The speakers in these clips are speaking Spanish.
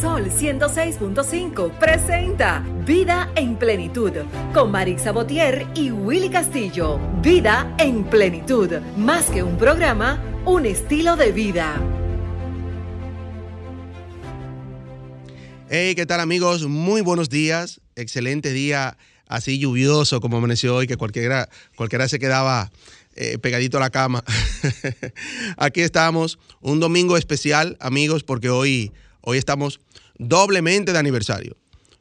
Sol 106.5 presenta Vida en Plenitud con Marix Sabotier y Willy Castillo. Vida en Plenitud, más que un programa, un estilo de vida. Hey, ¿qué tal amigos? Muy buenos días. Excelente día, así lluvioso como amaneció hoy, que cualquiera, cualquiera se quedaba eh, pegadito a la cama. Aquí estamos, un domingo especial, amigos, porque hoy, hoy estamos doblemente de aniversario.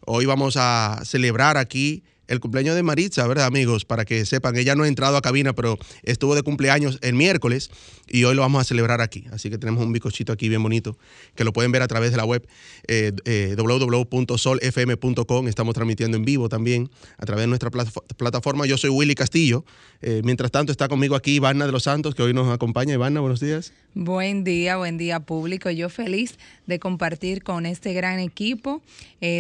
Hoy vamos a celebrar aquí el cumpleaños de Maritza, ¿verdad, amigos? Para que sepan, ella no ha entrado a cabina, pero estuvo de cumpleaños el miércoles y hoy lo vamos a celebrar aquí. Así que tenemos un bicochito aquí bien bonito que lo pueden ver a través de la web eh, eh, www.solfm.com. Estamos transmitiendo en vivo también a través de nuestra plataforma. Yo soy Willy Castillo. Eh, mientras tanto, está conmigo aquí Ivana de los Santos, que hoy nos acompaña. Ivana, buenos días. Buen día, buen día público. Yo feliz de compartir con este gran equipo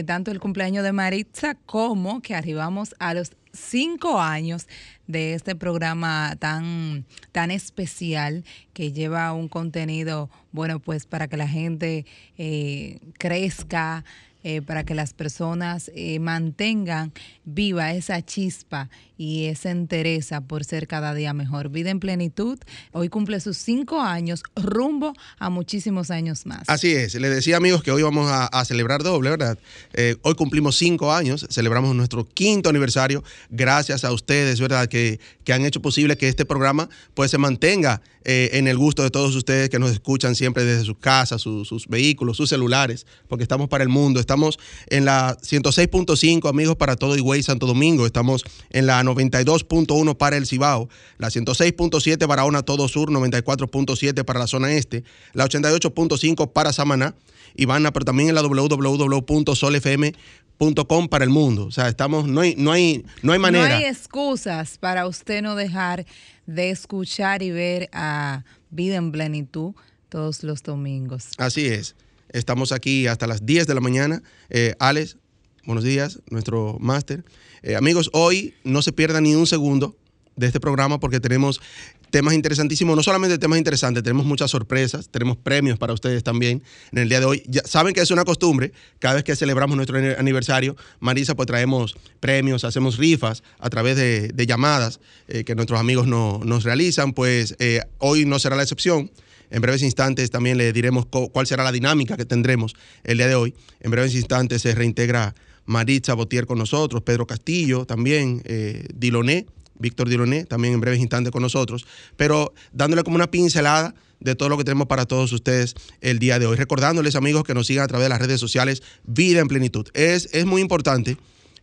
tanto el cumpleaños de Maritza como que arribamos a los cinco años de este programa tan, tan especial que lleva un contenido, bueno, pues para que la gente eh, crezca, eh, para que las personas eh, mantengan viva esa chispa y esa entereza por ser cada día mejor. Vida en plenitud, hoy cumple sus cinco años, rumbo a muchísimos años más. Así es, le decía amigos que hoy vamos a, celebrar doble, ¿verdad? Eh, hoy cumplimos cinco años, celebramos nuestro quinto aniversario, gracias a ustedes, ¿verdad? Que, que han hecho posible que este programa pues se mantenga en el gusto de todos ustedes que nos escuchan siempre desde sus casas, sus vehículos, sus celulares, porque estamos para el mundo. Estamos en la 106.5, amigos, para todo Higüey Santo Domingo. Estamos en la 92.1 para el Cibao, la 106.7 para Ona Todo Sur, 94.7 para la zona este, la 88.5 para Samaná, Ivana, pero también en la www.solfm.com para el mundo. O sea, estamos, no hay, no hay, no hay manera. No hay excusas para usted no dejar de escuchar y ver a Vida en Plenitud todos los domingos. Así es. Estamos aquí hasta las 10 de la mañana. Eh, Alex, buenos días, nuestro máster. Eh, amigos, hoy no se pierdan ni un segundo de este programa porque tenemos temas interesantísimos, no solamente temas interesantes, tenemos muchas sorpresas, tenemos premios para ustedes también en el día de hoy. Ya saben que es una costumbre, cada vez que celebramos nuestro aniversario, Marisa, pues traemos premios, hacemos rifas a través de, llamadas eh, que nuestros amigos nos realizan, pues hoy no será la excepción. En breves instantes también le diremos cuál será la dinámica que tendremos el día de hoy. En breves instantes se reintegra Maritza Botier con nosotros, Pedro Castillo también, eh, Diloné, Víctor Diloné también en breves instantes con nosotros, pero dándole como una pincelada de todo lo que tenemos para todos ustedes el día de hoy. Recordándoles, amigos, que nos sigan a través de las redes sociales Vida en Plenitud. Es, es muy importante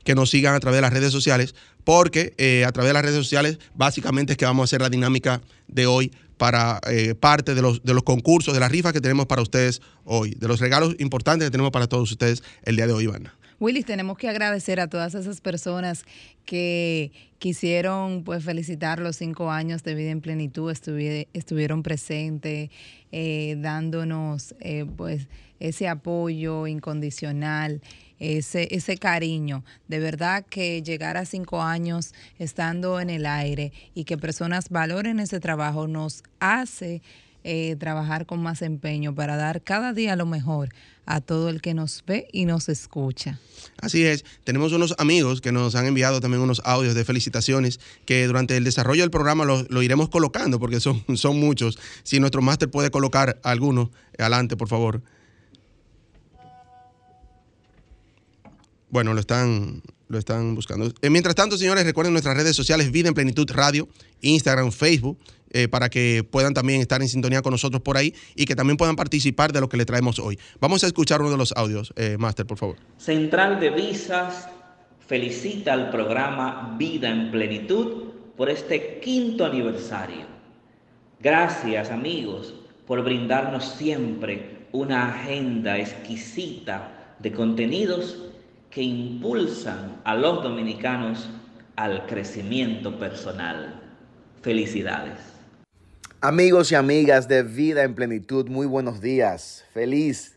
que nos sigan a través de las redes sociales, porque eh, a través de las redes sociales básicamente es que vamos a hacer la dinámica de hoy para eh, parte de los, de los concursos, de las rifas que tenemos para ustedes hoy, de los regalos importantes que tenemos para todos ustedes el día de hoy, Ivana. Willis, tenemos que agradecer a todas esas personas que quisieron pues felicitar los cinco años de vida en plenitud, estuvieron presentes, eh, dándonos eh, pues ese apoyo incondicional ese, ese cariño. De verdad que llegar a cinco años estando en el aire y que personas valoren ese trabajo nos hace eh, trabajar con más empeño para dar cada día lo mejor a todo el que nos ve y nos escucha. Así es, tenemos unos amigos que nos han enviado también unos audios de felicitaciones que durante el desarrollo del programa lo, iremos colocando porque son, son muchos. Si nuestro máster puede colocar alguno, adelante, por favor. Bueno, lo están, lo están buscando. Eh, mientras tanto, señores, recuerden nuestras redes sociales, Vida en Plenitud Radio, Instagram, Facebook, eh, para que puedan también estar en sintonía con nosotros por ahí y que también puedan participar de lo que le traemos hoy. Vamos a escuchar uno de los audios, eh, Master, por favor. Central de Visas felicita al programa Vida en Plenitud por este quinto aniversario. Gracias, amigos, por brindarnos siempre una agenda exquisita de contenidos que impulsan a los dominicanos al crecimiento personal. Felicidades. Amigos y amigas de Vida en Plenitud, muy buenos días. Feliz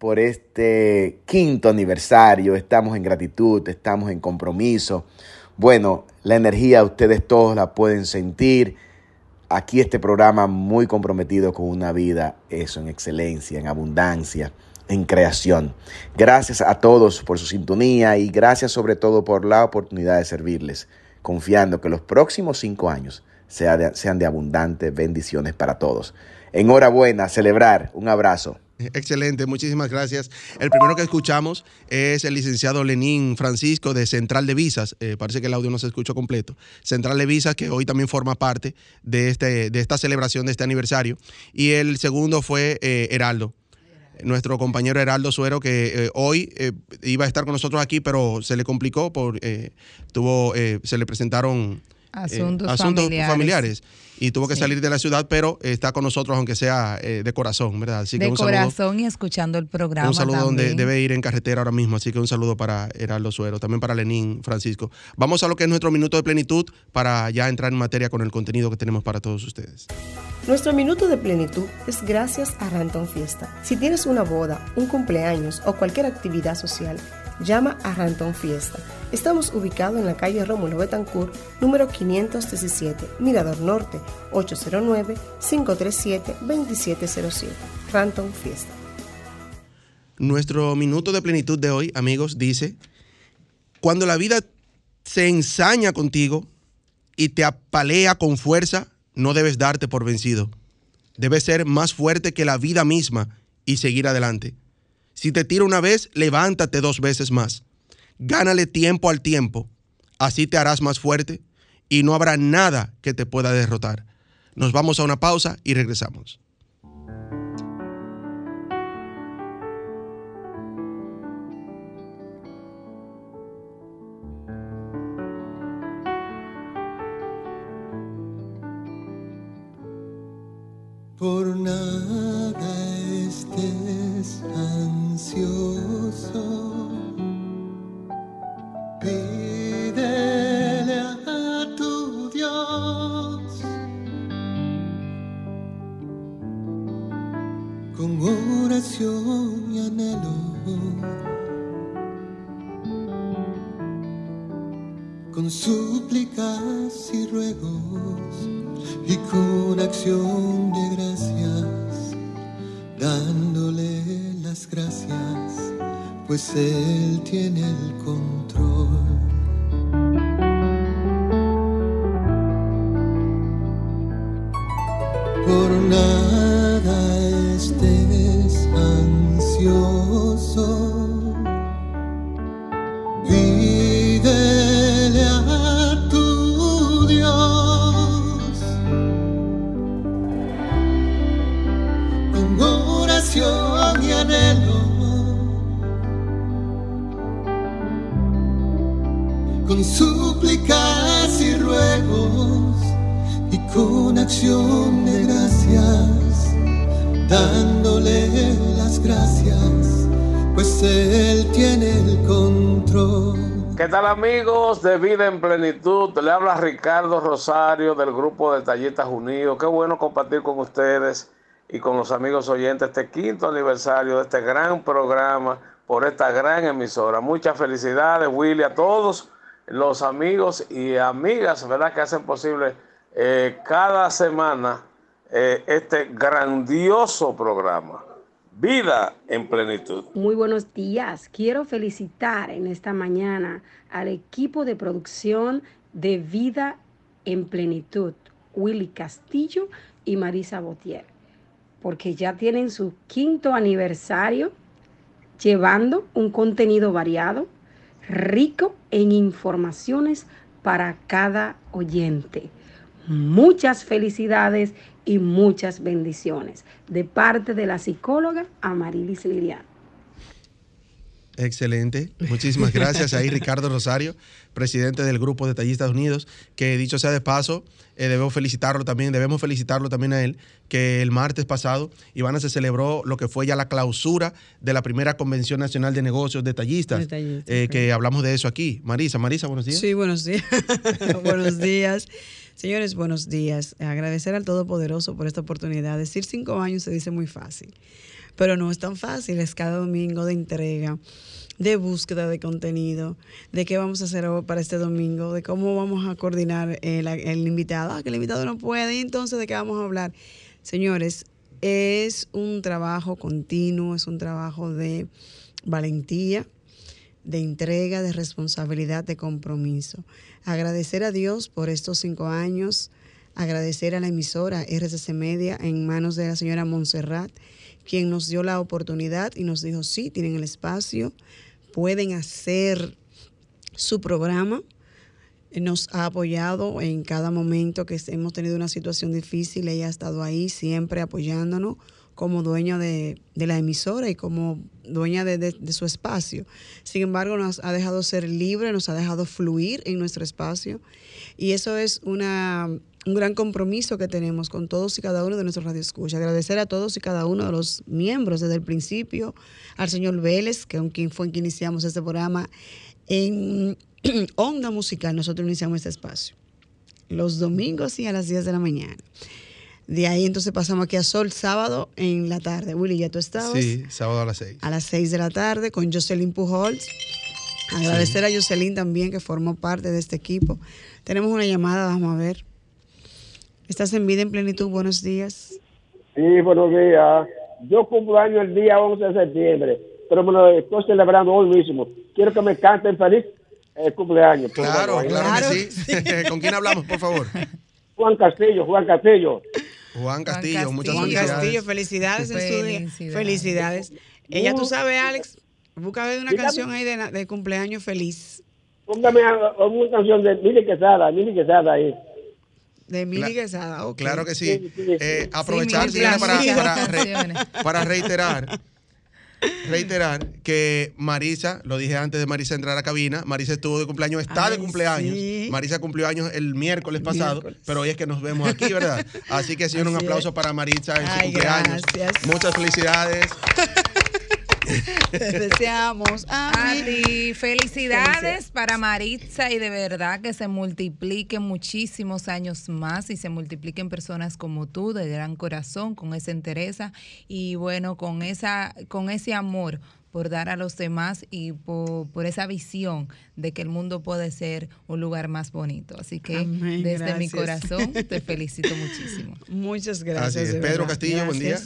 por este quinto aniversario. Estamos en gratitud, estamos en compromiso. Bueno, la energía ustedes todos la pueden sentir. Aquí este programa muy comprometido con una vida, eso, en excelencia, en abundancia en creación. Gracias a todos por su sintonía y gracias sobre todo por la oportunidad de servirles, confiando que los próximos cinco años sean de abundantes bendiciones para todos. Enhorabuena, celebrar. Un abrazo. Excelente, muchísimas gracias. El primero que escuchamos es el licenciado Lenín Francisco de Central de Visas. Eh, parece que el audio no se escuchó completo. Central de Visas, que hoy también forma parte de, este, de esta celebración de este aniversario. Y el segundo fue eh, Heraldo, nuestro compañero Heraldo Suero, que eh, hoy iba a estar con nosotros aquí, pero se le complicó, por, tuvo, se le presentaron asuntos, familiares y tuvo que salir de la ciudad, pero está con nosotros, aunque sea eh, de corazón, ¿verdad? Así que de corazón y escuchando el programa. Un saludo donde debe ir en carretera ahora mismo, así que un saludo para Heraldo Suero, también para Lenín Francisco. Vamos a lo que es nuestro minuto de plenitud para ya entrar en materia con el contenido que tenemos para todos ustedes. Nuestro minuto de plenitud es gracias a Ranton Fiesta. Si tienes una boda, un cumpleaños o cualquier actividad social, llama a Ranton Fiesta. Estamos ubicados en la calle Rómulo Betancourt, número 517, Mirador Norte, 809-537-2707. Ranton Fiesta. Nuestro minuto de plenitud de hoy, amigos, dice, cuando la vida se ensaña contigo y te apalea con fuerza, no debes darte por vencido. Debes ser más fuerte que la vida misma y seguir adelante. Si te tira una vez, levántate dos veces más. Gánale tiempo al tiempo. Así te harás más fuerte y no habrá nada que te pueda derrotar. Nos vamos a una pausa y regresamos. Pídele a tu Dios con oración y anhelo. Con súplicas y ruegos y con acción de gracias, dándole las gracias, pues Él En Plenitud? Le habla Ricardo Rosario del grupo de Tallistas Unidos. Qué bueno compartir con ustedes y con los amigos oyentes este quinto aniversario de este gran programa por esta gran emisora. Muchas felicidades, Willy, a todos los amigos y amigas, ¿verdad? Que hacen posible eh, cada semana eh, este grandioso programa. Vida en plenitud. Muy buenos días. Quiero felicitar en esta mañana al equipo de producción de Vida en plenitud, Willy Castillo y Marisa Botier, porque ya tienen su quinto aniversario llevando un contenido variado, rico en informaciones para cada oyente. Muchas felicidades y muchas bendiciones de parte de la psicóloga Amarilis Liriano. Excelente. Muchísimas gracias ahí Ricardo Rosario, presidente del Grupo de Tallistas Unidos, que dicho sea de paso, eh, debemos felicitarlo también, debemos felicitarlo también a él, que el martes pasado, Ivana, se celebró lo que fue ya la clausura de la primera Convención Nacional de Negocios de Tallistas, eh, que hablamos de eso aquí. Marisa, Marisa, buenos días. Sí, buenos días. buenos días. Señores, buenos días. Agradecer al Todopoderoso por esta oportunidad. Decir cinco años se dice muy fácil pero no es tan fácil, es cada domingo de entrega, de búsqueda de contenido, de qué vamos a hacer para este domingo, de cómo vamos a coordinar el, el invitado, ah, que el invitado no puede, entonces de qué vamos a hablar. Señores, es un trabajo continuo, es un trabajo de valentía, de entrega, de responsabilidad, de compromiso. Agradecer a Dios por estos cinco años, agradecer a la emisora RCC Media en manos de la señora Montserrat, quien nos dio la oportunidad y nos dijo, sí, tienen el espacio, pueden hacer su programa. Nos ha apoyado en cada momento que hemos tenido una situación difícil. Ella ha estado ahí siempre apoyándonos como dueña de, de la emisora y como dueña de, de- de su espacio. Sin embargo, nos ha dejado ser libre, nos ha dejado fluir en nuestro espacio. Y eso es una, un gran compromiso que tenemos con todos y cada uno de nuestros radioescuchas. Agradecer a todos y cada uno de los miembros desde el principio, al señor Vélez, que quien fue en que iniciamos este programa en Onda Musical. Nosotros iniciamos este espacio los domingos y a las 10 de la mañana. De ahí entonces pasamos aquí a Sol sábado en la tarde. Willy, ya tú estabas. Sí, sábado a las 6. A las 6 de la tarde con Jocelyn Pujols. Agradecer a Jocelyn también que formó parte de este equipo. Tenemos una llamada, vamos a ver. Estás en vida en plenitud, buenos días. Sí, buenos días. Yo cumplo año el día 11 de septiembre, pero me lo estoy celebrando hoy mismo. Quiero que me canten feliz eh, cumpleaños. Claro, claro, que sí. ¿Con quién hablamos, por favor? Juan Castillo, Juan Castillo. Juan Castillo, muchas Juan felicidades. Castillo, felicidades en su día. Felicidades. Felicidades. Ella, tú sabes, Alex, busca ver una Dígame. canción ahí de, cumpleaños feliz. Póngame una canción de Mili Quesada, Mili Quesada ahí. De Mili Quesada, ok. Claro que sí. Sí, sí, sí. Eh, aprovechar, para, para reiterar, reiterar que Marisa, lo dije antes de Marisa entrar a la cabina, Marisa estuvo de cumpleaños, está de cumpleaños. sí. Marisa cumplió años el miércoles pasado, Miércoles. pero hoy es que nos vemos aquí, ¿verdad? Así que, señor, un aplauso es. para Marisa en su cumpleaños. gracias. Muchas felicidades. Te deseamos a. Adi, felicidades para Maritza y de verdad que se multipliquen muchísimos años más y se multipliquen personas como tú de gran corazón, con esa entereza y bueno, con esa con ese amor por dar a los demás y por, por esa visión de que el mundo puede ser un lugar más bonito. Así que Amén, desde mi corazón te felicito muchísimo. Muchas gracias. Pedro verdad. Castillo, buen día.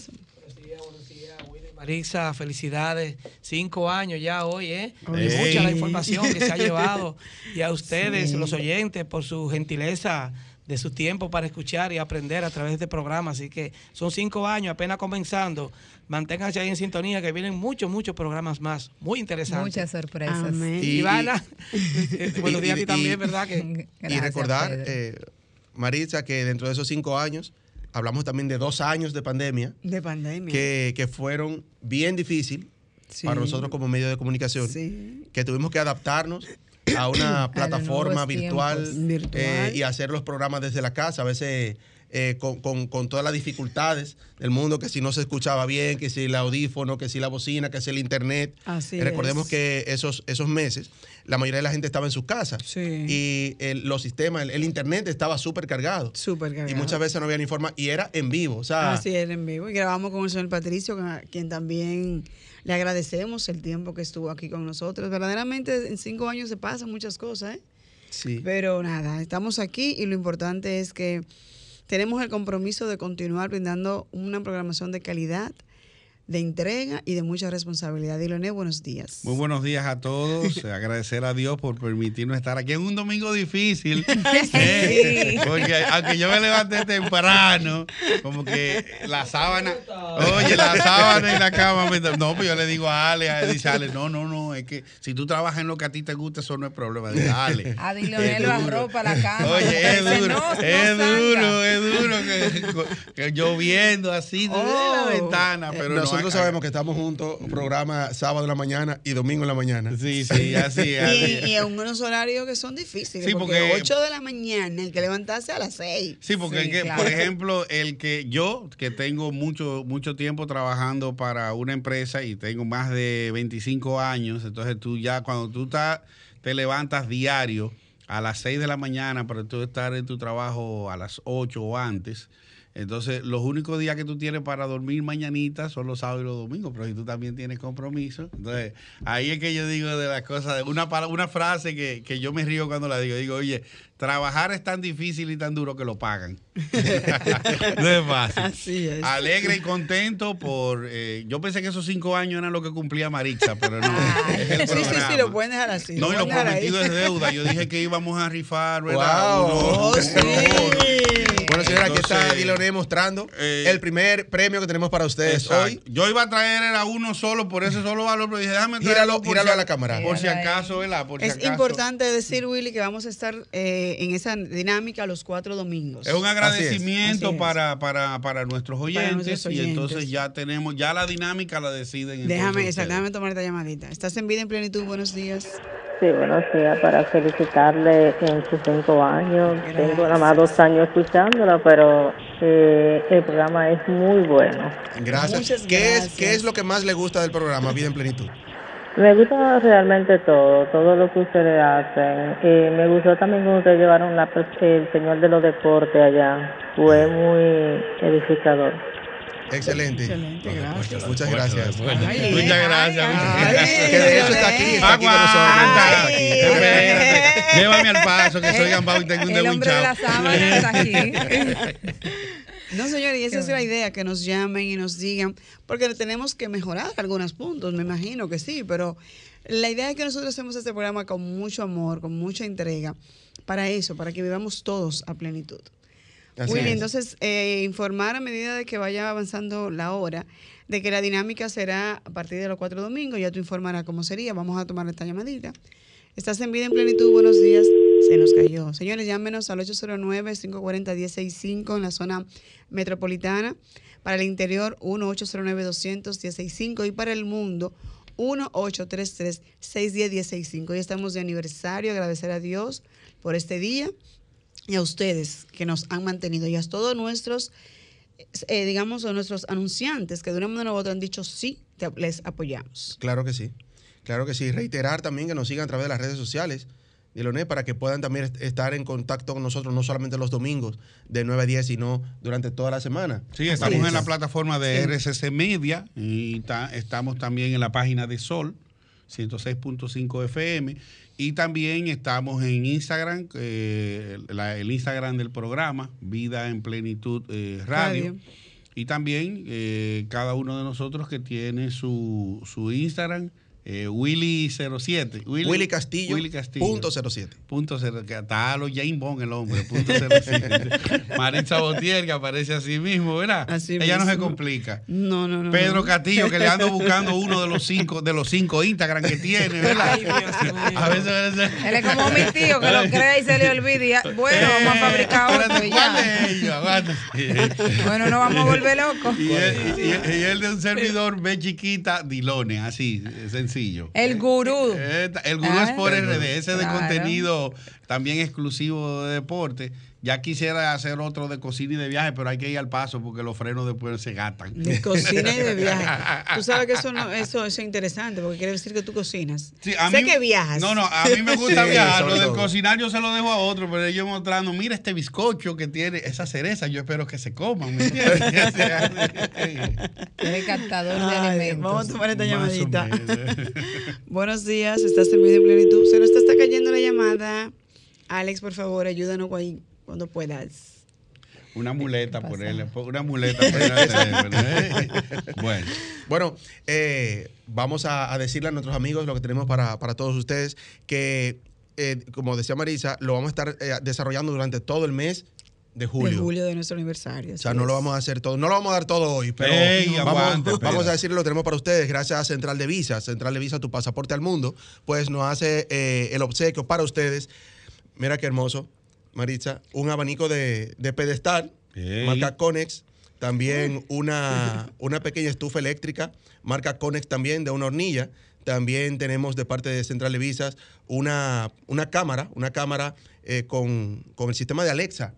Marisa, felicidades. Cinco años ya hoy, ¿eh? Es. Mucha la información que se ha llevado. Y a ustedes, Sí. los oyentes, por su gentileza de su tiempo para escuchar y aprender a través de este programa. Así que son cinco años, apenas comenzando. Manténganse ahí en sintonía, que vienen muchos, muchos programas más. Muy interesantes. Muchas sorpresas. Amén. Y- Ivana, eh, buenos días a y- ti también, y- ¿verdad? Que y recordar, eh, Maritza, que dentro de esos cinco años, hablamos también de dos años de pandemia. De pandemia. que, que fueron bien difíciles Sí. para nosotros como medio de comunicación, Sí. que tuvimos que adaptarnos a una plataforma virtual, eh, y hacer los programas desde la casa, a veces eh, con, con- con todas las dificultades del mundo, que si no se escuchaba bien, que si el audífono, que si la bocina, que si el internet. Así Recordemos es. que esos, esos meses la mayoría de la gente estaba en sus casas Sí. y el- los sistemas, el, el internet estaba súper cargado. Súper Y cargado. muchas veces no había ni forma, y era en vivo. O sea, Así era en vivo. Y grabamos con el señor Patricio, a quien también le agradecemos el tiempo que estuvo aquí con nosotros. Verdaderamente en cinco años se pasan muchas cosas, ¿eh? sí. Pero nada, estamos aquí y lo importante es que tenemos el compromiso de continuar brindando una programación de calidad, de entrega y de mucha responsabilidad. Diloné, buenos días. Muy buenos días a todos. Agradecer a Dios por permitirnos estar aquí en un domingo difícil. Eh, Porque aunque yo me levanté temprano, como que la sábana, oye, la sábana y la cama, me- no, pues yo le digo a Ale, a- dice Ale, no, no, no, es que si tú trabajas en lo que a ti te gusta, eso no es problema. Dice, Ale. A Leonel lo arropa la cama. Oye, es duro, "No, no es salga". duro, es duro que, que lloviendo así desde la Oh. ventana, pero no Nosotros sabemos que estamos juntos, programa sábado en la mañana y domingo en la mañana. Sí, sí, así, así. Y, y en unos horarios que son difíciles. Sí, porque, porque- 8 de la mañana hay que levantarse a las 6. Sí, porque Sí, es que, claro. por ejemplo, el que yo, que tengo mucho, mucho tiempo trabajando para una empresa y tengo más de 25 años, entonces tú ya cuando tú estás, te levantas diario a las 6 de la mañana para tú estar en tu trabajo a las 8 o antes, Entonces, los únicos días que tú tienes para dormir mañanita son los sábados y los domingos, pero si tú también tienes compromiso. Entonces, ahí es que yo digo de las cosas, de una, una frase que, que yo me río cuando la digo. Digo, oye, trabajar es tan difícil y tan duro que lo pagan. no es fácil. Así es. Alegre y contento por... eh, yo pensé que esos cinco años eran lo que cumplía Marixa, pero no. Sí, sí, sí, lo pueden dejar así. No, y lo ahí. prometido es deuda. Yo dije que íbamos a rifar, ¿verdad? Wow. Uno- Oh, sí. Bueno, señora, aquí está Diloné mostrando eh, el primer premio que tenemos para ustedes Exacto. hoy. Yo iba a traer era uno solo por ese solo valor, pero dije, déjame traerlo por gíralo si- a la cámara. Por si acaso, ¿verdad? Por si Es acaso. importante decir, Willy, que vamos a estar eh, en esa dinámica los cuatro domingos. Es un agradecimiento Así es. para, para, para nuestros oyentes, nuestros y entonces oyentes. ya tenemos, ya la dinámica la deciden. Déjame, exacto, déjame tomar esta llamadita. ¿Estás en vida en plenitud? Buenos días. Sí, buenos días, para felicitarle en sus cinco años. Tengo nada más dos años escuchándola, pero eh, el programa es muy bueno. Gracias. Muchas ¿Qué, Es. ¿Qué es lo que más le gusta del programa Vida en Plenitud? Me gusta realmente todo, todo lo que ustedes hacen. Y me gustó también cuando ustedes llevaron la, el señor de los deportes allá. Fue muy edificador. Excelente. Excelente, gracias. Muchas gracias. Ay, Muchas gracias. ay, muchas Que de hecho está aquí, está aquí con nosotros. Aguanta. Está aquí. Espérate. Llévame al paso, que soy gambao y tengo un El hombre de la hinchado. sábana está aquí. No, señor, y esa es la idea, que nos llamen y nos digan, porque tenemos que mejorar algunos puntos, me imagino que sí, pero la idea es que nosotros hacemos este programa con mucho amor, con mucha entrega, para eso, para que vivamos todos a plenitud. Así Willy, es. entonces, eh, informar a medida de que vaya avanzando la hora, de que la dinámica será a partir de los cuatro domingos, ya tú informarás cómo sería, vamos a tomar esta llamadita. Estás en vida en plenitud, buenos días. Se nos cayó. Señores, llámenos al 809-540-165 en la zona metropolitana. Para el interior, 1-809-200-165 y para el mundo, 1-833-610-165. Hoy estamos de aniversario, agradecer a Dios por este día y a ustedes que nos han mantenido y a todos nuestros, eh, digamos, a nuestros anunciantes que de una manera u otra han dicho sí, te- les apoyamos. Claro que sí. Claro que sí. Reiterar también que nos sigan a través de las redes sociales. Diloné, para que puedan también est- estar en contacto con nosotros, no solamente los domingos de 9 a 10, sino durante toda la semana. Sí, estamos en la plataforma de Sí. RCC Media y ta- estamos también en la página de Sol, 106.5 FM. Y también estamos en Instagram, eh, la- el Instagram del programa, Vida en Plenitud eh, Radio. Radio. Y también eh, cada uno de nosotros que tiene su, su Instagram, eh, Willy07. Willy Castillo, Willy Castillo. punto 07. Punto cero, que está a los James Bond el hombre, punto 07. Maritza Botier, que aparece así mismo, ¿verdad? Así Ella no se complica. No, no, no. Pedro no. Castillo, que le ando buscando uno de los cinco, de los cinco Instagram que tiene, ¿verdad? A veces, a veces- Él es como mi tío que lo cree y se le olvida. ya, Bueno, vamos a fabricar otro. Bueno, no vamos a volver locos. Y él, y- y él de un servidor B chiquita, Dilone, así, sencillo. El gurú. Eh, El gurú Ah, es por el RD, ese de contenido también exclusivo de deporte. Ya quisiera hacer otro de cocina y de viaje, pero hay que ir al paso porque los frenos después se gastan. De cocina y de viaje. Tú sabes que eso, no, eso, eso es interesante porque quiere decir que tú cocinas. Sí, a sé mí- que viajas. No, no, a mí me gusta Sí, viajar. Lo del cocinar yo se lo dejo a otro, pero ellos mostrando, mira este bizcocho que tiene esa cereza, yo espero que se coman, ¿me entiendes? Eres captador de alimentos. vamos a tomar esta llamadita. Buenos días, estás en vida en plenitud. Se nos está, está cayendo la llamada. Alex, por favor, ayúdanos ahí cuando puedas. Una muleta por él, una muleta. ¿eh? Bueno, Bueno, eh, vamos a, a decirle a nuestros amigos lo que tenemos para, para todos ustedes, que eh, como decía Marisa, lo vamos a estar eh, desarrollando durante todo el mes de julio. De julio de nuestro aniversario. O sea, no lo vamos a hacer todo, no lo vamos a dar todo hoy, pero Ey, vamos, aguante, vamos a decirle lo que tenemos para ustedes. Gracias a Central de Visas, Central de Visas, tu pasaporte al mundo, pues nos hace eh, el obsequio para ustedes. Mira qué hermoso, Maritza, un abanico de, de pedestal, marca Conex, también una, una pequeña estufa eléctrica, marca Conex también, de una hornilla. También tenemos de parte de Central de Visas una, una cámara, una cámara eh, con, con el sistema de Alexa.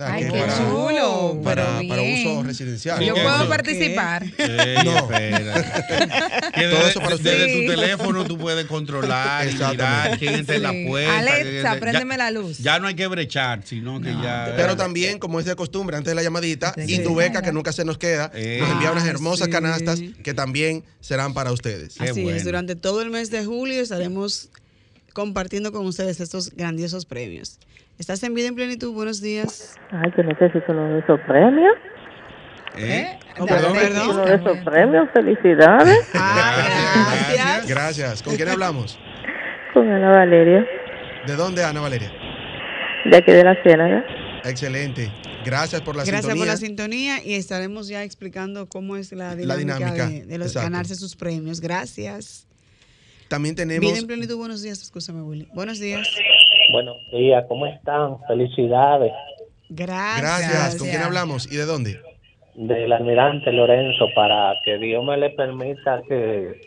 Ah, Ay, qué para- chulo, Para, uso residencial. Yo puedo participar. Ey, No. Todo desde, eso para desde usted. tu teléfono tú puedes controlar mirar quién está en la Sí. puerta. Alexa, préndeme la luz. Ya no hay que brechar, sino que ya. Pero también, como es de costumbre, antes de la llamadita, y tu beca que nunca se nos queda, nos envía unas Ah, hermosas sí. canastas que también serán para ustedes. Así es, durante todo el mes de julio estaremos compartiendo con ustedes estos grandiosos premios. ¿Estás en vida en plenitud? Buenos días. Ay, yo necesito uno de esos premios. ¿Eh? Oh, perdón, perdón. Uno de esos premios, felicidades. Gracias. Gracias. ¿Con quién hablamos? Con Ana Valeria, ¿De dónde, Ana Valeria? de aquí de la Ciénaga. Excelente. Gracias por la Gracias sintonía. por la sintonía y estaremos ya explicando cómo es la dinámica, dinámica, de, de los, exacto. ganarse sus premios. Gracias. También tenemos. Vida en plenitud, buenos días. Escúchame, Willy. Buenos días. Buenos días, ¿cómo están? Felicidades Gracias. Gracias. ¿Con quién hablamos y de dónde? del almirante Lorenzo para que Dios me le permita que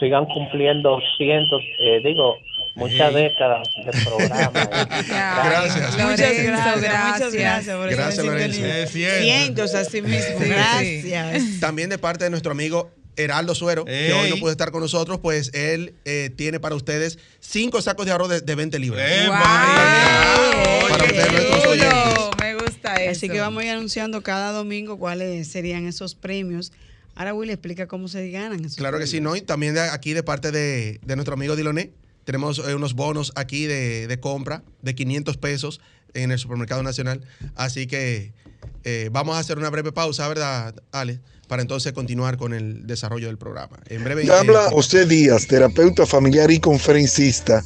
sigan cumpliendo cientos, eh, digo, muchas Ey. décadas de programa. Gracias. Muchas Lorenzo, gracias, muchas gracias. gracias por Gracias, Lorenzo. Cientos así mismo. Sí, Gracias. También de parte de nuestro amigo Heraldo Suero, que hoy no Ey. puede estar con nosotros, pues él eh, tiene para ustedes cinco sacos de arroz de, de 20 libras. Para ustedes, nuestros oyentes. Me gusta eso. Así que vamos a ir anunciando cada domingo cuáles serían esos premios. Ahora Willy explica cómo se ganan esos Claro que sí, ¿no? Y también de aquí de parte de, de nuestro amigo Diloné, tenemos eh, unos bonos aquí de, de compra de 500 pesos en el supermercado nacional. Así que eh, vamos a hacer una breve pausa, ¿verdad, Ale? Para entonces continuar con el desarrollo del programa. En breve. Le habla José Díaz, terapeuta familiar y conferencista.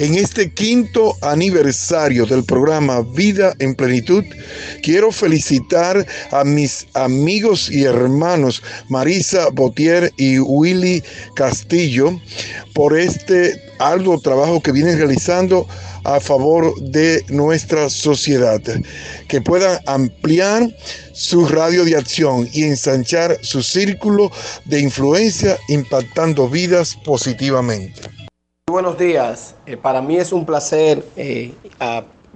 En este quinto aniversario del programa Vida en Plenitud, quiero felicitar a mis amigos y hermanos Marisa Botier y Willy Castillo por este arduo trabajo que vienen realizando a favor de nuestra sociedad, que puedan ampliar su radio de acción y ensanchar su círculo de influencia impactando vidas positivamente. Buenos días. Eh, para mí es un placer eh,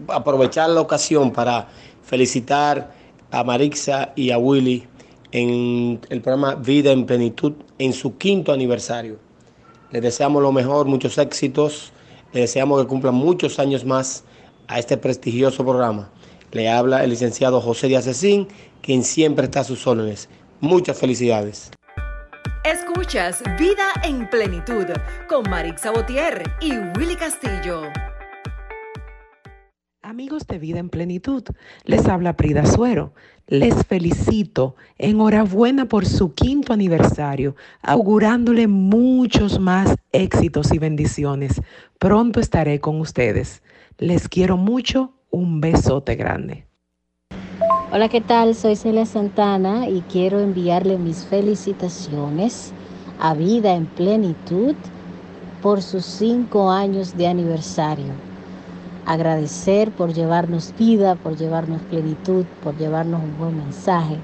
aprovechar la ocasión para felicitar a Marixa y a Willy en el programa Vida en Plenitud en su quinto aniversario. Les deseamos lo mejor, muchos éxitos. Les deseamos que cumplan muchos años más a este prestigioso programa. Le habla el licenciado José Díaz Cecín, quien siempre está a sus órdenes. Muchas felicidades. Escuchas Vida en Plenitud con Marix Sabotier y Willy Castillo. Amigos de Vida en Plenitud, les habla Prida Suero. Les felicito, enhorabuena por su quinto aniversario, augurándole muchos más éxitos y bendiciones. Pronto estaré con ustedes. Les quiero mucho, un besote grande. Hola, ¿qué tal? Soy Celia Santana y quiero enviarle mis felicitaciones a Vida en Plenitud por sus cinco años de aniversario. Agradecer por llevarnos vida, por llevarnos plenitud, por llevarnos un buen mensaje,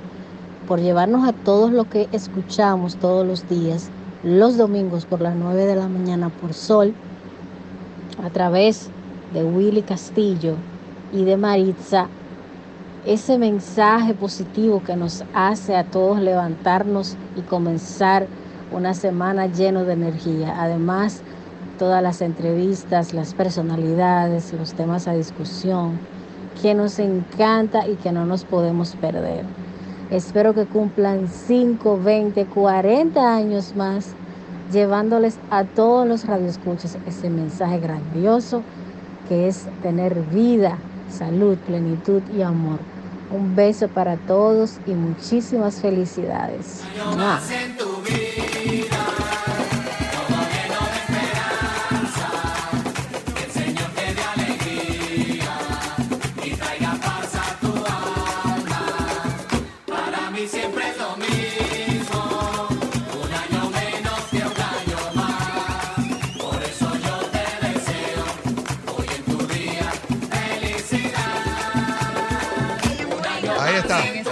por llevarnos a todos lo que escuchamos todos los días, los domingos por las 9 de la mañana por Sol, a través de Willy Castillo y de Maritza ese mensaje positivo que nos hace a todos levantarnos y comenzar una semana lleno de energía. Además, todas las entrevistas, las personalidades, los temas a discusión, que nos encanta y que no nos podemos perder. Espero que cumplan 5, 20, 40 años más, llevándoles a todos los radioescuchas ese mensaje grandioso que es tener vida, salud, plenitud y amor. Un beso para todos y muchísimas felicidades.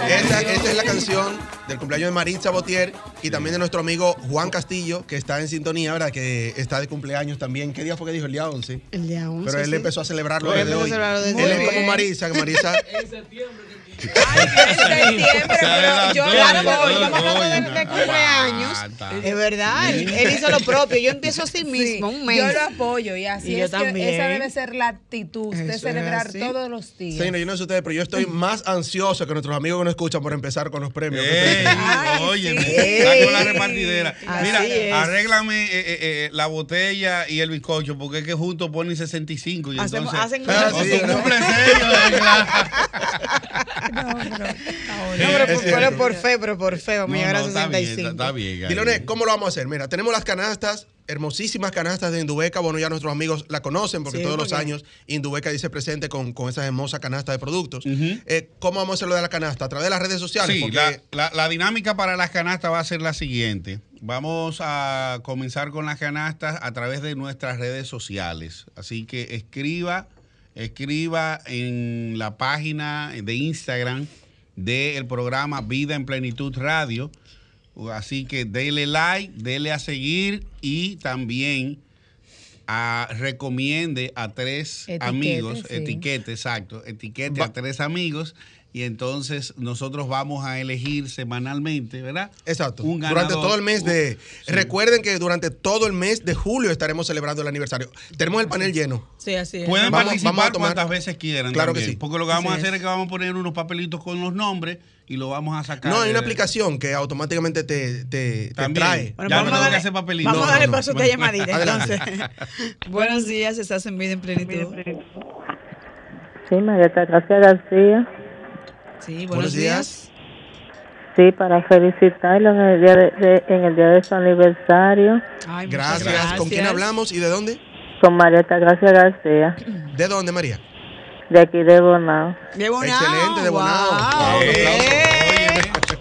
Esa es la canción del cumpleaños de Maritza Botier Y también de nuestro amigo Juan Castillo, que está en sintonía, ¿verdad? Que está de cumpleaños también. ¿Qué día fue que dijo? El día 11. El día 11. Pero él sí. empezó a celebrarlo Él desde empezó a hoy. celebrarlo desde Él es como Marisa, que Marisa pero yo Se lo adelantó, apoyo. se Estamos hablando de, cumpleaños. Es verdad, él, él hizo lo propio. Yo empiezo así mismo, un mes. Yo lo apoyo y así Y yo es también. que esa debe ser la actitud de Eso celebrar todos los días. Señor, yo no sé ustedes, pero yo estoy más ansioso que nuestros amigos que nos escuchan por empezar con los premios. Ey, oye, con la repartidera. Así Mira, es. arréglame eh, eh, eh, la botella y el bizcocho, porque es que juntos ponen 65 y Hacemos- entonces... hacen Ah, cumple No, pero por, cierto. pero por fe, pero por fe, vamos a llegar a 65. Diloné, ¿cómo lo vamos a hacer? Mira, tenemos las canastas, hermosísimas canastas de Indubeca. Bueno, ya nuestros amigos la conocen porque Sí, todos los años Indubeca dice presente con, con esas hermosas canastas de productos. Eh, ¿Cómo vamos a hacerlo de la canasta? A través de las redes sociales. Sí, porque la, la- la dinámica para las canastas va a ser la siguiente. Vamos a comenzar con las canastas a través de nuestras redes sociales. Así que escriba, escriba en la página de Instagram del programa Vida en Plenitud Radio. Así que dele like, dele a seguir y también a- recomiende a tres Etiquete, amigos, sí. etiquete, exacto, etiquete a tres amigos y entonces nosotros vamos a elegir semanalmente, ¿verdad? Exacto. Un durante todo el mes de. Recuerden que durante todo el mes de julio estaremos celebrando el aniversario. Tenemos el panel lleno. Sí, así es. Pueden Vamos- participar vamos a tomar- cuantas veces quieran. Claro que sí. Porque lo que vamos a hacer es. es que vamos a poner unos papelitos con los nombres y lo vamos a sacar. No, hay una de- aplicación que automáticamente te, te, te trae. Bueno, Ya vamos no a darle- que hacer papelito. Vamos No, a darle no, no. paso a llamadita, entonces. Buenos días, estás en vida en plenitud. Sí, Marieta Gracia García. Sí, buenos días. Sí, para felicitarlo en el día de, de- en el día de su aniversario. Gracias. ¿Con quién hablamos y de dónde? Con Marieta Gracia García, ¿De dónde, María? de aquí de Bonao. De Bonao. Excelente, de Bonao. Wow, un aplauso.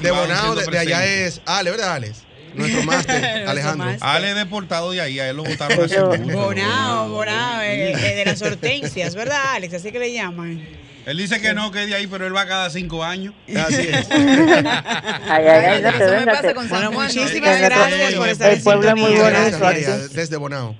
De Bonao, de, de allá es Ale, ¿verdad, Alex? Nuestro máster, Alejandro. Ale es deportado de ahí, a él lo votaron hace mucho. Bonao, Bonao, eh, eh, de las hortensias, ¿verdad, Alex? Así que le llaman. Él dice que no, que es de ahí, pero él va cada cinco años. Así es. Ay, ay, ay, Eso me pasa con San Juan. muchísimas gracias por estar El pueblo es muy bonito desde Bonao.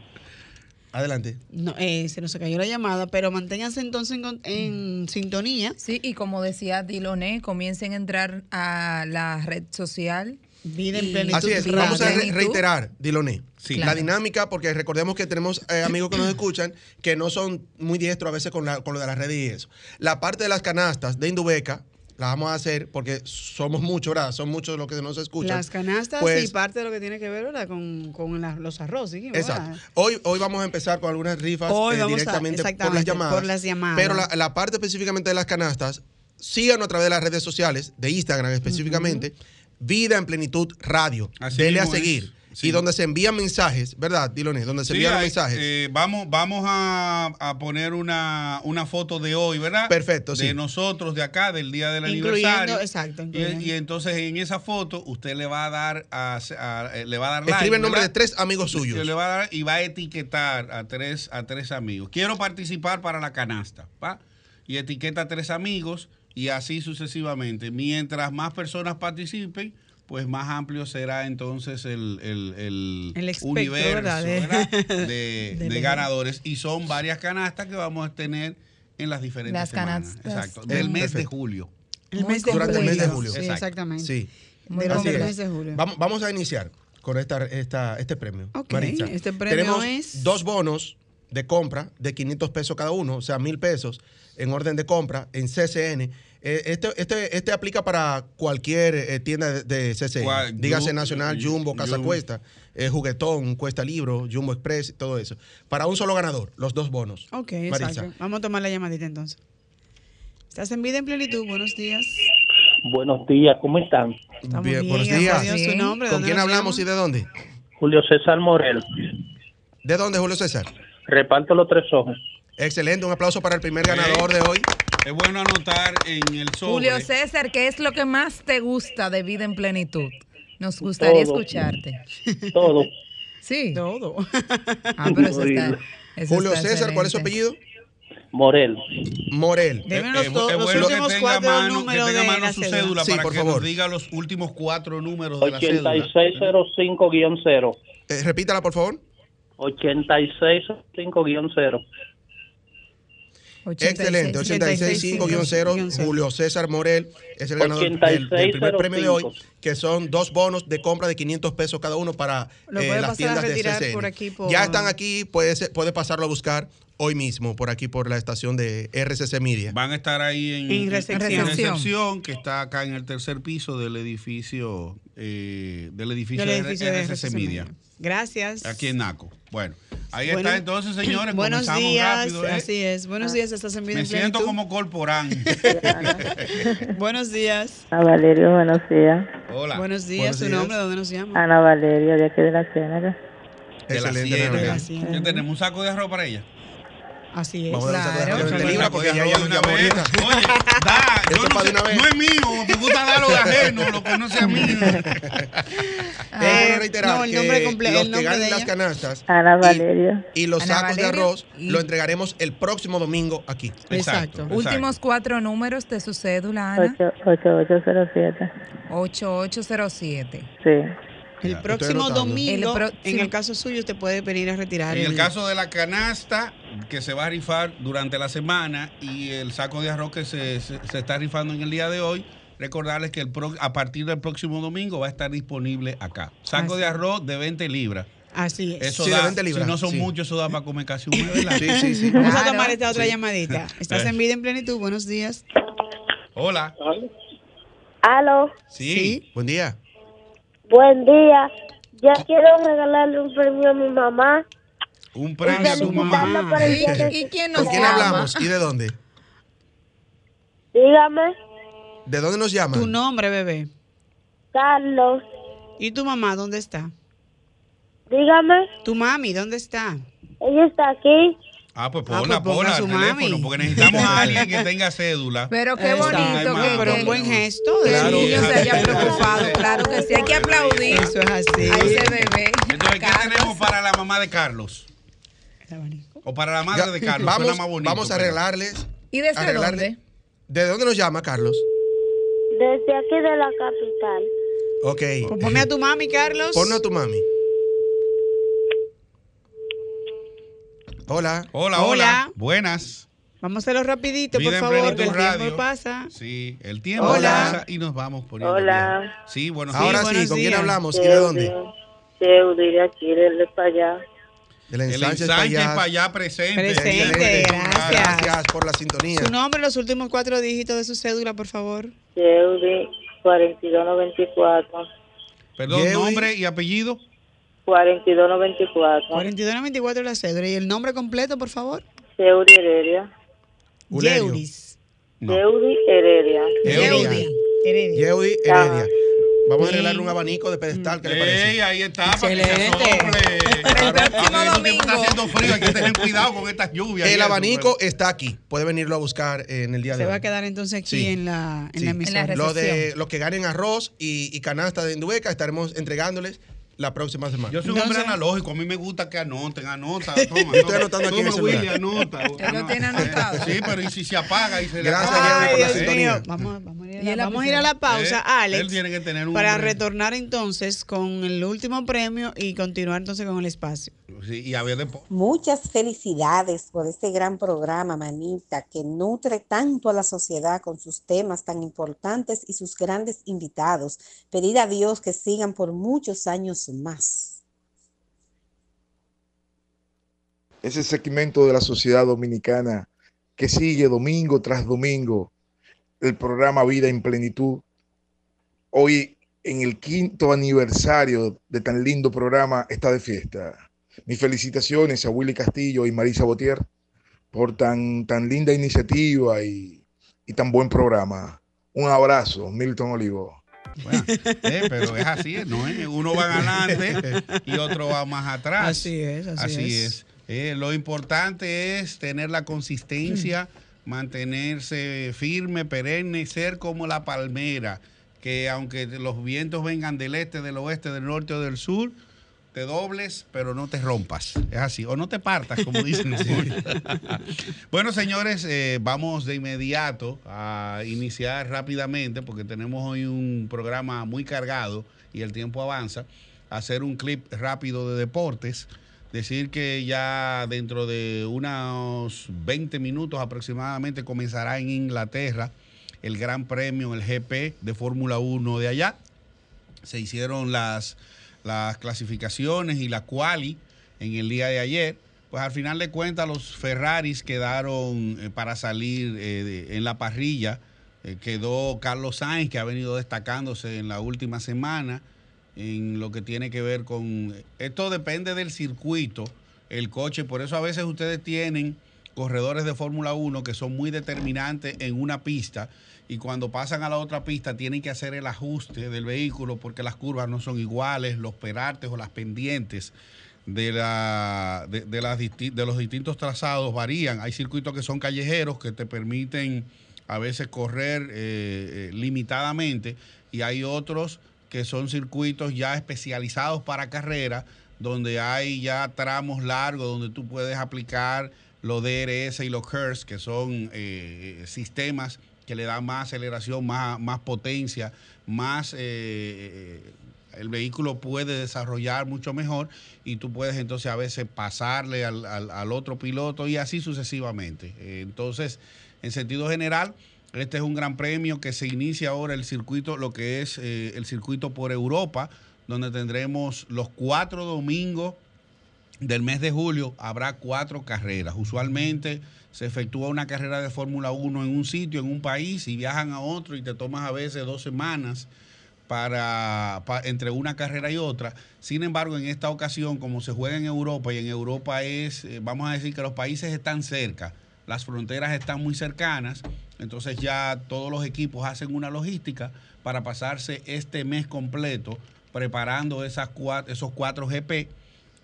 Adelante. No, eh, se nos cayó la llamada, pero manténganse entonces en, en sintonía. Sí, y como decía Diloné, comiencen a entrar a la red social. Vida en plenitud. Así es, vamos a re- reiterar, Diloné. Sí. La Claro. dinámica, porque recordemos que tenemos eh, amigos que nos escuchan que no son muy diestros a veces con, la- con lo de las redes y eso. La parte de las canastas de Indubeca la vamos a hacer porque somos muchos, ¿verdad? Son muchos los que nos escuchan. Las canastas Pues- y parte de lo que tiene que ver ¿verdad? con, con la- los arroz. ¿sí? Exacto. Hoy, hoy vamos a empezar con algunas rifas Hoy eh, vamos a- directamente por las, llamadas, por las llamadas. Pero la, la parte específicamente de las canastas, síganos a través de las redes sociales, de Instagram específicamente, Vida en Plenitud Radio. Así Dele a seguir. Sí. Y donde se envían mensajes, ¿verdad, Diloné? Donde se Sí, envían hay- mensajes. eh, vamos vamos a, a poner una, una foto de hoy, ¿verdad? Perfecto, De sí. nosotros, de acá, del día del Incluyendo, aniversario. exacto, Y, incluyendo. y entonces en esa foto usted le va a dar a, a- eh, le va a dar Escribe like, el nombre ¿verdad? de tres amigos suyos. Y le va a dar y va a etiquetar a tres a tres amigos. Quiero participar para la canasta, ¿va? Y etiqueta a tres amigos y así sucesivamente. Mientras más personas participen, pues más amplio será entonces el, el, el El espectro, universo ¿verdad? De- ganadores. Y son varias canastas que vamos a tener en las diferentes Las semanas. canastas. Exacto. Del mes de julio. El mes de Durante el mes de julio. Sí, exactamente. Sí. Mes de julio. Vamos, vamos a iniciar con esta, esta, este premio. Ok, Maritza. este premio Tenemos es- dos bonos de compra de 500 pesos cada uno, o sea, mil pesos en orden de compra en CCN. Eh, Este, este, este aplica para cualquier eh, tienda de, de CCN. Cual- Dígase Nacional, Ju- Jumbo, Casa Jumbo. Cuesta, eh, Juguetón, Cuesta Libro, Jumbo Express, todo eso. Para un solo ganador, los dos bonos. Ok, exacto. Vamos a tomar la llamadita entonces. Estás en vida en plenitud. Buenos días. Buenos días, ¿cómo están? Estamos Bien, bien, buenos días. Dios. ¿Su nombre? ¿Con ¿Dónde quién hablamos llama? y de dónde? Julio César Morel. ¿De dónde, Julio César? Reparto los tres ojos. Excelente, un aplauso para el primer ganador de hoy. Es bueno anotar en el sobre. Julio César, ¿qué es lo que más te gusta de vida en plenitud? Nos gustaría Todo. escucharte. Todo. Sí. Todo. Ah, pero eso está. eso Julio está César, ¿cuál es su excelente. apellido? Morel. Morel. Eh, es los que últimos cuatro mano, que números tenga de mano la su cédula. cédula Sí, para por que favor. nos diga los últimos cuatro números de la cédula. 8605-0. Eh, repítala, por favor. 8605-0. Excelente, 865-0, Julio César Morel es el ganador del, del primer premio de hoy, 8605. que son dos bonos de compra de 500 pesos cada uno para eh, las tiendas de CCN. por aquí, por- Ya están aquí, puede, ser- puede pasarlo a buscar hoy mismo, por aquí, por la estación de RCC Media. Van a estar ahí en, En recepción. en recepción, que está acá en el tercer piso del edificio eh, del edificio, Del de edificio de RCC RCC Media, Gracias. aquí en Naco. Bueno, ahí Bueno, está entonces, señores. Buenos comenzamos días, rápido, ¿eh? así es. Buenos días, estás en Me en siento plenitud. como corporán. Buenos días. Ana Valerio, buenos días. Hola. Buenos días, días. nombre, ¿dónde nos llama? Ana Valerio, de aquí de la Ciénaga. De la Excelente, Ciénaga. Ana Ciénaga. ¿Qué tenemos? ¿Un saco de arroz para ella? Así es. Vamos a claro. arroz de libra porque ya. Oye, da, yo no, sé, es mío, me gusta dar lo de ajeno, lo que no sea mío. Quiero reiterar no, el nombre los el que ganen las canastas Ana y- Valerio. y, los Ana sacos de arroz lo entregaremos el próximo domingo aquí. Exacto. Últimos cuatro números de su cédula, Ana. Ocho- 8807. 8807. Sí. El próximo domingo, El pro- en sí. el caso suyo, usted puede venir a retirar. En el caso de la canasta que se va a rifar durante la semana y el saco de arroz que se, se- se está rifando en el día de hoy, recordarles que el pro- a partir del próximo domingo va a estar disponible acá. Saco Así. de arroz de 20 libras. Así es. Eso Sí, de da, 20 libras, si no son sí. muchos, eso da para comer casi un mes, ¿verdad? Sí, sí, sí. Vamos a tomar esta otra Sí. llamadita. Estás Eh. en vida en plenitud. Buenos días. Hola. Aló, Sí. Sí. Buen día. Buen día. Yo quiero regalarle un premio a mi mamá. Un premio a tu mamá. por el día de ¿Y quién nos ¿Con quién llama? hablamos y de dónde? Dígame, ¿De dónde nos llaman? Tu nombre, bebé. Carlos. ¿Y tu mamá dónde está? Dígame, Tu mami, ¿dónde está? ella está aquí. Ah, pues Ah, ponla, pues ponga ponla al teléfono, mami. porque necesitamos a alguien que tenga cédula. Pero qué bonito que, Pero que- un buen gesto de Claro, niño se haya preocupado. Claro que sí, hay que aplaudir Eso es así. a ese bebé. Entonces, ¿qué Carlos. tenemos para la mamá de Carlos? O para la madre Ya, de Carlos. Vamos, Suena más bonito, vamos a arreglarles. ¿Y desde arreglarle- dónde? ¿De dónde nos llama, Carlos? Desde aquí de la capital. Ok. Pues ponme a tu mami, Carlos. Ponlo a tu mami. Hola. Hola, hola. Hola. Buenas. Vamos a hacerlo rapidito, Vida por favor, que el Plenitud tiempo Radio. pasa. Sí, el tiempo Hola. pasa y nos vamos poniendo Hola. bien. Sí, buenos Ahora días. sí, buenos ¿con quién días. hablamos y de dónde? Seudi de aquí, desde para allá. El El ensanche ensanche para allá presente. Presente, gracias. Gracias por la sintonía. Su nombre, los últimos cuatro dígitos de su cédula, por favor. Seudi 4294. Perdón, Yehui. nombre y apellido. 4294. 4294 la cédula. ¿Y el nombre completo, por favor? Seudi Heredia. Yeuris. No. Heredia. Heredia. Heredia. Yeudi Ah. Heredia. Vamos a Bien. arreglarle un abanico de pedestal. ¿Qué le Ey, parece? ahí está, para que se Excelente. el próximo tiempo está domingo. haciendo frío, hay que tener cuidado con estas lluvias. El eso, abanico está aquí. Puede venirlo a buscar en el día de Se hoy. va a quedar entonces aquí Sí. en la, en Sí. la En la emisora. Lo de los que ganen arroz y, y canasta de Indubeca estaremos entregándoles la próxima semana. Yo soy un hombre analógico, a mí me gusta que anoten, anota, toma. Yo estoy anotando aquí en el Toma, Willy, celular. anota. Él lo tiene anotado. Sí, pero ¿y si se apaga y se le Gracias, Ay, Dios mío. Vamos, vamos a ir a ¿Y la, el vamos a, ir a la pausa, Eh, Alex. Él tiene que tener un Para hombre- retornar entonces con el último premio y continuar entonces con el espacio. Sí, y. Muchas felicidades por este gran programa, Manita, que nutre tanto a la sociedad con sus temas tan importantes y sus grandes invitados. Pedir a Dios que sigan por muchos años más. ese segmento de la sociedad dominicana que sigue domingo tras domingo el programa Vida en Plenitud. Hoy, en el quinto aniversario de tan lindo programa, está de fiesta. Mis felicitaciones a Willy Castillo y Marisa Botier por tan, tan linda iniciativa y, y tan buen programa. Un abrazo, Milton Olivo. Bueno, eh, pero es así, ¿no? es? Uno va adelante y otro va más atrás. Así es, así es. Eh, lo importante es tener la consistencia, mantenerse firme, perenne, ser como la palmera, que aunque los vientos vengan del este, del oeste, del norte o del sur, te dobles, pero no te rompas. Es así. O no te partas, como dicen. bueno, señores, eh, vamos de inmediato a iniciar rápidamente, porque tenemos hoy un programa muy cargado y el tiempo avanza, a hacer un clip rápido de deportes. Decir que ya dentro de unos 20 minutos aproximadamente comenzará en Inglaterra el Gran Premio, el GP de Fórmula 1 de allá. Se hicieron las las clasificaciones y la quali en el día de ayer, pues al final de cuentas los Ferraris quedaron eh, para salir eh, en la parrilla. Eh, quedó Carlos Sainz, que ha venido destacándose en la última semana en lo que tiene que ver con... Esto depende del circuito, el coche, por eso a veces ustedes tienen corredores de Fórmula 1 que son muy determinantes en una pista y cuando pasan a la otra pista tienen que hacer el ajuste del vehículo porque las curvas no son iguales, los perartes o las pendientes de, la, de, de las de los distintos trazados varían. Hay circuitos que son callejeros que te permiten a veces correr eh, eh, limitadamente y hay otros que son circuitos ya especializados para carrera donde hay ya tramos largos donde tú puedes aplicar los DRS y los KERS, que son eh, sistemas que le dan más aceleración, más, más potencia, más... eh, el vehículo puede desarrollar mucho mejor y tú puedes entonces a veces pasarle al, al- otro piloto y así sucesivamente. Eh, Entonces, en sentido general, este es un gran premio que se inicia ahora el circuito, lo que es eh, el circuito por Europa, donde tendremos los cuatro domingos del mes de julio habrá cuatro carreras. Usualmente se efectúa una carrera de Fórmula 1 en un sitio, en un país, y viajan a otro y te tomas a veces dos semanas para, pa- entre una carrera y otra. Sin embargo, en esta ocasión, como se juega en Europa y en Europa es, eh, vamos a decir que los países están cerca, las fronteras están muy cercanas, entonces ya todos los equipos hacen una logística para pasarse este mes completo preparando esas cuatro, esos cuatro GP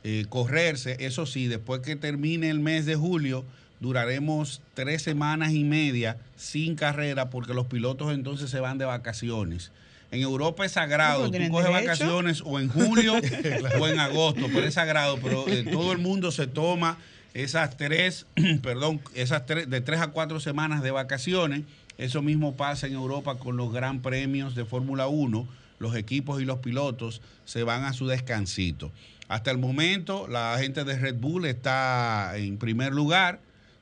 eh, correrse. Eso sí, después que termine el mes de julio, duraremos tres semanas y media sin carrera porque los pilotos entonces se van de vacaciones. En Europa es sagrado, No, tú coges derecho. vacaciones o en julio o en agosto, pero es sagrado, pero eh, todo el mundo se toma esas tres, perdón, esas tres, de tres a cuatro semanas de vacaciones. Eso mismo pasa en Europa con los gran premios de Fórmula 1. Los equipos y los pilotos se van a su descansito. Hasta el momento, la gente de Red Bull está en primer lugar,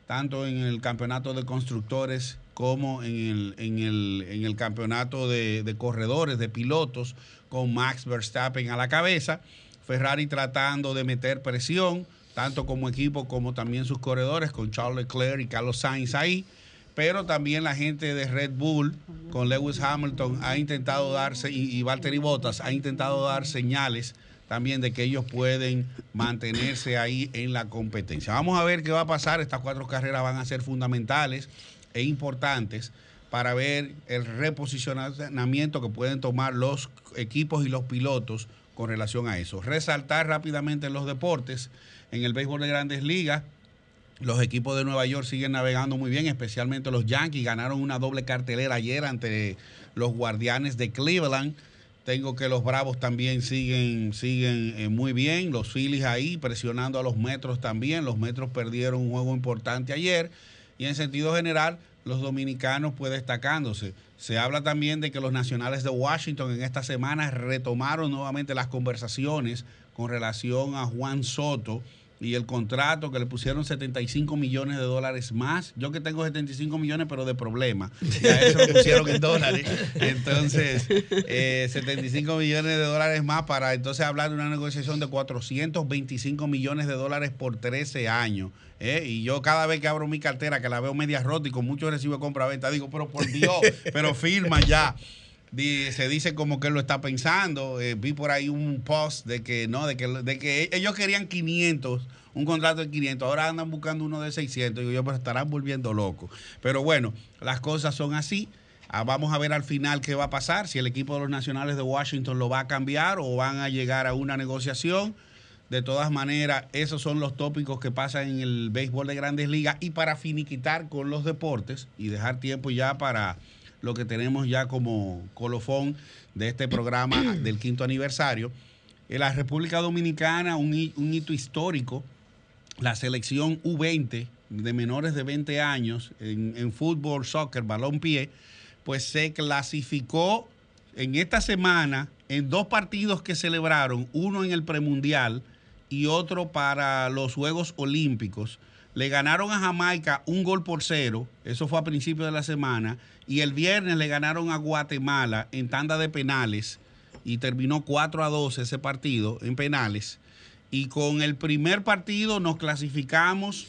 tanto en el campeonato de constructores como en el, en el, en el campeonato de, de corredores, de pilotos, con Max Verstappen a la cabeza. Ferrari tratando de meter presión, tanto como equipo como también sus corredores, con Charles Leclerc y Carlos Sainz ahí. Pero también la gente de Red Bull, con Lewis Hamilton, ha intentado darse, y, y Valtteri Bottas, ha intentado dar señales también de que ellos pueden mantenerse ahí en la competencia. Vamos a ver qué va a pasar. Estas cuatro carreras van a ser fundamentales e importantes para ver el reposicionamiento que pueden tomar los equipos y los pilotos con relación a eso. Resaltar rápidamente los deportes. En el béisbol de grandes ligas, los equipos de Nueva York siguen navegando muy bien, especialmente los Yankees. Ganaron una doble cartelera ayer ante los Guardianes de Cleveland. Tengo que los Bravos también siguen, siguen eh, muy bien. Los Phillies ahí presionando a los Metros también. Los Metros perdieron un juego importante ayer. Y en sentido general, los dominicanos pues destacándose. Se habla también de que los nacionales de Washington en esta semana retomaron nuevamente las conversaciones con relación a Juan Soto y el contrato que le pusieron 75 millones de dólares más. Yo que tengo 75 millones, pero de problema. Ya eso lo pusieron en dólares. Entonces, eh, 75 millones de dólares más para entonces hablar de una negociación de 425 millones de dólares por 13 años. ¿eh? Y yo cada vez que abro mi cartera, que la veo media rota y con mucho recibo de compra-venta, digo, pero por Dios, pero firma ya. Se dice como que él lo está pensando. Eh, vi por ahí un post de que no, de que, de que ellos querían 500, un contrato de 500, ahora andan buscando uno de 600. Digo yo, pero estarán volviendo locos. Pero bueno, las cosas son así. Ah, vamos a ver al final qué va a pasar, si el equipo de los Nacionales de Washington lo va a cambiar o van a llegar a una negociación. De todas maneras, esos son los tópicos que pasan en el béisbol de grandes ligas. Y para finiquitar con los deportes y dejar tiempo ya para lo que tenemos ya como colofón de este programa del quinto aniversario, en la República Dominicana un, hi- un hito histórico, la selección U20 de menores de 20 años en, en fútbol, soccer, balón pie, pues se clasificó en esta semana en dos partidos que celebraron, uno en el premundial y otro para los Juegos Olímpicos. Le ganaron a Jamaica un gol por cero, eso fue a principios de la semana, y el viernes le ganaron a Guatemala en tanda de penales y terminó 4 a 2 ese partido en penales. Y con el primer partido nos clasificamos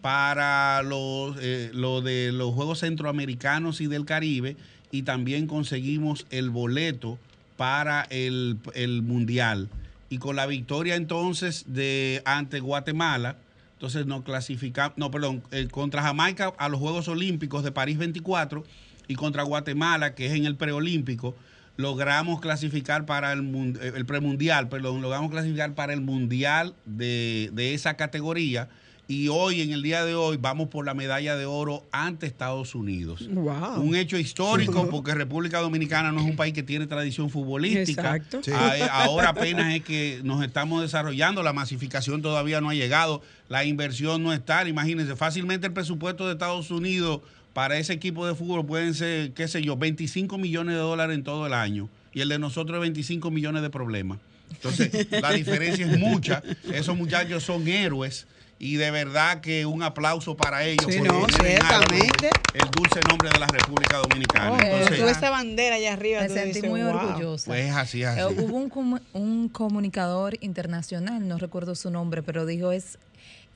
para los, eh, lo de los Juegos Centroamericanos y del Caribe y también conseguimos el boleto para el, el Mundial. Y con la victoria entonces de ante Guatemala, entonces nos clasificamos, no, perdón, eh, contra Jamaica a los Juegos Olímpicos de París 24 y contra Guatemala, que es en el preolímpico, logramos clasificar para el, eh, el premundial, perdón, logramos clasificar para el mundial de, de esa categoría. Y hoy, en el día de hoy, vamos por la medalla de oro ante Estados Unidos. Wow. Un hecho histórico porque República Dominicana no es un país que tiene tradición futbolística. Exacto. Sí. Eh, Ahora apenas es que nos estamos desarrollando, la masificación todavía no ha llegado, la inversión no está. Imagínense, fácilmente el presupuesto de Estados Unidos para ese equipo de fútbol pueden ser, qué sé yo, 25 millones de dólares en todo el año y el de nosotros es 25 millones de problemas. Entonces, la diferencia es mucha. Esos muchachos son héroes y de verdad que un aplauso para ellos. Sí, porque no, ciertamente. El dulce nombre de la República Dominicana. Oh, Entonces, tú esa bandera allá arriba. Me tú sentí dices, muy wow. orgullosa. Pues es así, es así. Eh, hubo un, un comunicador internacional, no recuerdo su nombre, pero dijo es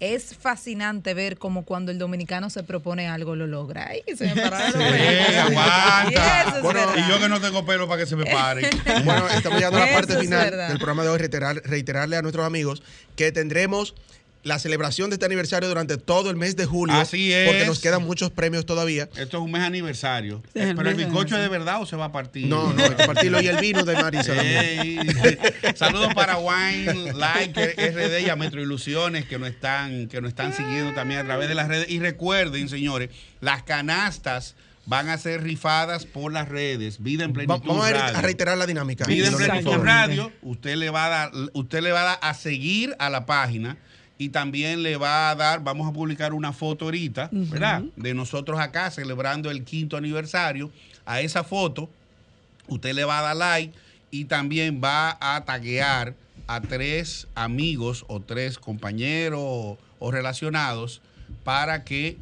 es fascinante ver cómo cuando el dominicano se propone algo lo logra. Ay, se me pararon Sí, aguanta. Y eso es verdad. y yo que no tengo pelo para que se me pare. Bueno, estamos llegando a la parte final verdad. del programa de hoy. Reiterar- reiterarle a nuestros amigos que tendremos la celebración de este aniversario durante todo el mes de julio. Así es. Porque nos quedan muchos premios todavía. Esto es un mes aniversario. Sí, el Pero el bizcocho es de verdad o se va a partir. No, no, hay que partirlo y el vino de Marisa Ey. Saludos para Wine, Like, RD y a Metro Ilusiones que nos están, que nos están siguiendo también a través de las redes. Y recuerden, señores, las canastas van a ser rifadas por las redes. Vida en plenitud. Vamos Radio. a reiterar la dinámica. Vida en. Plenitud Radio, usted le va a dar, usted le va a dar a seguir a la página y también le va a dar, vamos a publicar una foto ahorita. ¿verdad? De nosotros acá celebrando el quinto aniversario. A esa foto, usted le va a dar like y también va a taguear a tres amigos o tres compañeros o, o relacionados para que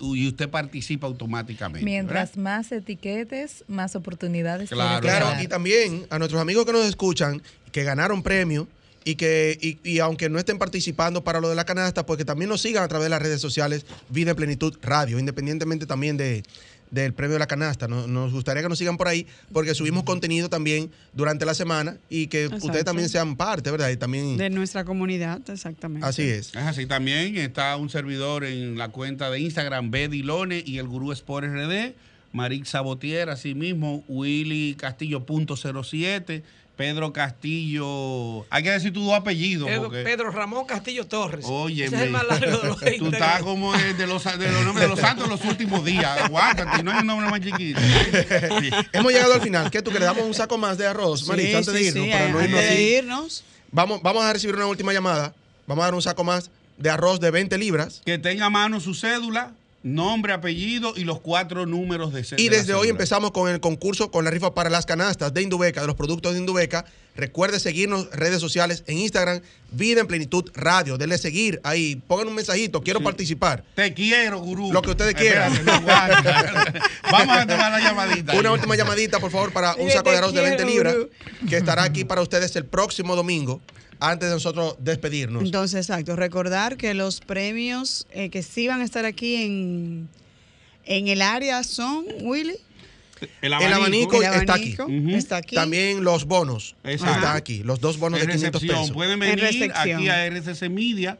y usted participa automáticamente. ¿verdad? Mientras más etiquetes, más oportunidades Claro, claro. Y también a nuestros amigos que nos escuchan, que ganaron premio y que y, y aunque no estén participando para lo de la canasta, pues que también nos sigan a través de las redes sociales Vida en Plenitud Radio, independientemente también de del premio de la canasta. Nos, nos gustaría que nos sigan por ahí porque subimos contenido también durante la semana y que Exacto. ustedes también sean parte, ¿verdad? Y también De nuestra comunidad, exactamente. así es. Es así también. Está un servidor en la cuenta de Instagram, Bedilone y el Gurú Sport RD. Marix Sabotier, así mismo, Willy Castillo.07, Pedro Castillo. Hay que decir tus dos apellidos. Pedro, porque- Pedro Ramón Castillo Torres. Oye, Ese es el más largo de los tú estás como el de los, de los nombres de los santos en los últimos días. Aguántate, no hay un nombre más chiquito. Hemos llegado al final. ¿Qué tú que le damos un saco más de arroz, Sí, Marisa, antes de irnos? sí, para no antes irnos de así? irnos. Vamos, vamos a recibir una última llamada. Vamos a dar un saco más de arroz de 20 libras. Que tenga a mano su cédula, nombre, apellido y los cuatro números de. Y desde hoy empezamos con el concurso con la rifa para las canastas de Indubeca, de los productos de Indubeca. Recuerde seguirnos en redes sociales en Instagram, Vida en Plenitud Radio. Denle seguir ahí, pongan un mensajito, quiero participar. Te quiero, gurú. Lo que ustedes quieran. Espérate, no aguanta. Vamos a tomar la llamadita. Una última llamadita, por favor, para un saco de "Te arroz de 20 quiero, libras gurú". que estará aquí para ustedes el próximo domingo, antes de nosotros despedirnos. Entonces, exacto. Recordar que los premios eh, que sí van a estar aquí en, en el área son, Willy. El abanico, El está aquí. está aquí. También los bonos Exacto. están aquí. Los dos bonos En de 500 recepción. pesos. Pueden En venir aquí a RCC Media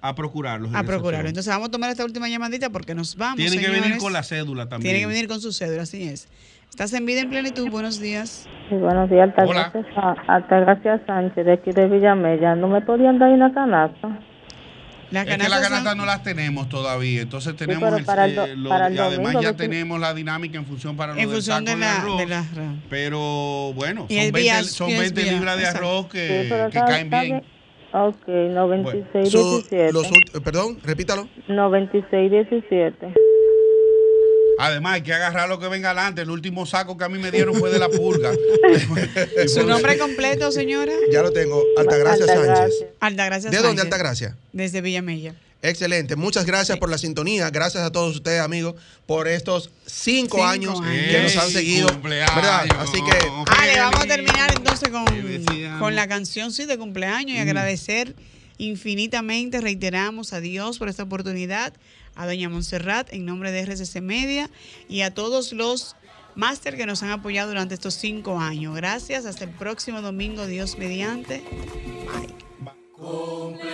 a procurarlos. A procurarlo. Entonces vamos a tomar esta última llamadita porque nos vamos. Tienen que venir señores. con la cédula también. Tienen que venir con su cédula, así es. Estás en vida en plenitud. Buenos días. Sí, buenos días, Altagracia, Altagracia Sánchez, de aquí de Villamella. ¿No me podían dar una canasta? Las es que las canastas no las tenemos todavía. Entonces tenemos el- para el do- eh, lo- para el y además domingo, ya ¿qué tú- tenemos la dinámica en función para En del función saco de la- arroz. de la arroz. Pero bueno, Y son el 20, vía- son y es 20 vía, libras de exacto. arroz que, Sí, que está- caen está bien. Ok, 96, Su- 17. los ult- eh, perdón, repítalo. 96, 17. Además, hay que agarrar lo que venga adelante. El último saco que a mí me dieron fue de la pulga. ¿Su nombre completo, señora? Ya lo tengo. Altagracia Sánchez. Altagracia ¿De dónde, Sánchez. Altagracia? Desde Villamella. Excelente. Muchas gracias por la sintonía. Gracias a todos ustedes, amigos, por estos cinco, Cinco años, años. que nos han seguido. cumpleaños. ¿verdad? Así que Ale, vamos a terminar entonces con, con la canción sí de cumpleaños y Mm. agradecer infinitamente, reiteramos a Dios por esta oportunidad, a doña Montserrat en nombre de RCC Media y a todos los máster que nos han apoyado durante estos cinco años. Gracias, hasta el próximo domingo, Dios mediante. Bye. Cumpleaños.